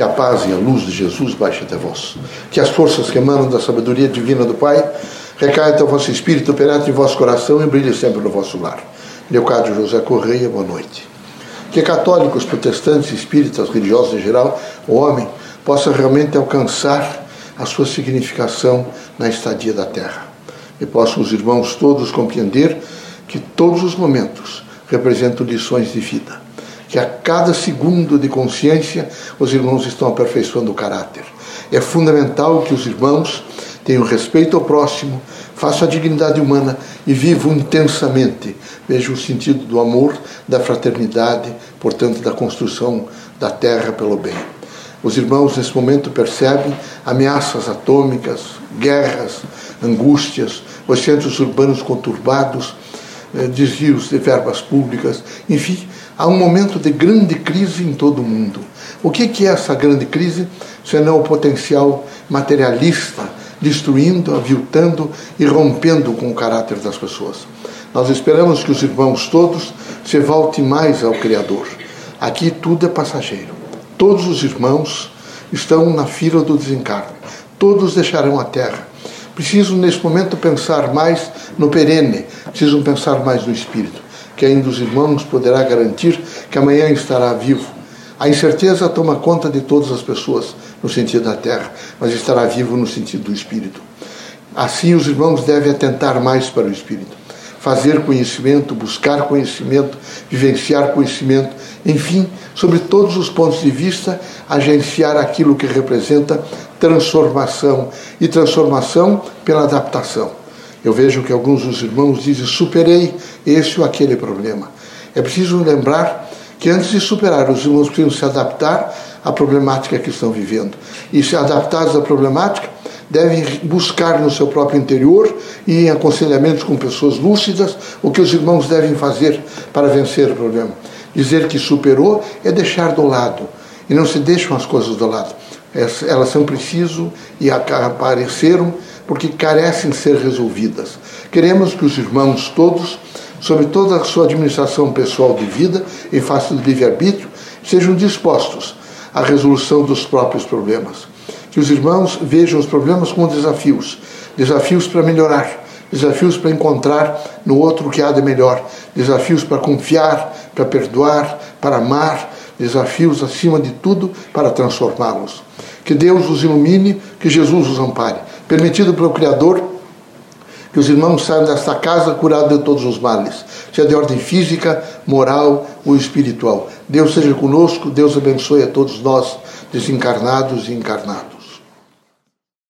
Que a paz e a luz de Jesus baixe até vós. Que as forças que emanam da sabedoria divina do Pai recaiam até o vosso espírito, penetre em vosso coração e brilhe sempre no vosso lar. Leocádio José Correia, boa noite. Que católicos, protestantes, espíritas, religiosos em geral, o homem, possa realmente alcançar a sua significação na estadia da terra. E possam os irmãos todos compreender que todos os momentos representam lições de vida que a cada segundo de consciência os irmãos estão aperfeiçoando o caráter. É fundamental que os irmãos tenham respeito ao próximo, façam a dignidade humana e vivam intensamente. Vejam o sentido do amor, da fraternidade, portanto, da construção da terra pelo bem. Os irmãos, nesse momento, percebem ameaças atômicas, guerras, angústias, os centros urbanos conturbados, desvios de verbas públicas, enfim, há um momento de grande crise em todo o mundo. O que é essa grande crise, senão o potencial materialista, destruindo, aviltando e rompendo com o caráter das pessoas? Nós esperamos que os irmãos todos se voltem mais ao Criador. Aqui tudo é passageiro. Todos os irmãos estão na fila do desencarne. Todos deixarão a terra. Precisam, nesse momento, pensar mais no perene, precisam pensar mais no espírito que ainda os irmãos poderá garantir que amanhã estará vivo. A incerteza toma conta de todas as pessoas no sentido da terra, mas estará vivo no sentido do espírito. Assim, os irmãos devem atentar mais para o espírito, fazer conhecimento, buscar conhecimento, vivenciar conhecimento, enfim, sobre todos os pontos de vista, agenciar aquilo que representa transformação e transformação pela adaptação. Eu vejo que alguns dos irmãos dizem: superei esse ou aquele problema. É preciso lembrar que antes de superar, os irmãos precisam se adaptar à problemática que estão vivendo. E se adaptados à problemática, devem buscar no seu próprio interior e em aconselhamentos com pessoas lúcidas o que os irmãos devem fazer para vencer o problema. Dizer que superou é deixar do lado. E não se deixam as coisas do lado. Elas são preciso e apareceram porque carecem de ser resolvidas. Queremos que os irmãos todos, sob toda a sua administração pessoal de vida em face do livre-arbítrio, sejam dispostos à resolução dos próprios problemas. Que os irmãos vejam os problemas como desafios desafios para melhorar, desafios para encontrar no outro o que há de melhor, desafios para confiar, para perdoar, para amar, desafios acima de tudo para transformá-los. Que Deus os ilumine, que Jesus os ampare permitido pelo Criador que os irmãos saiam desta casa curados de todos os males, seja de ordem física, moral ou espiritual. Deus seja conosco, Deus abençoe a todos nós, desencarnados e encarnados.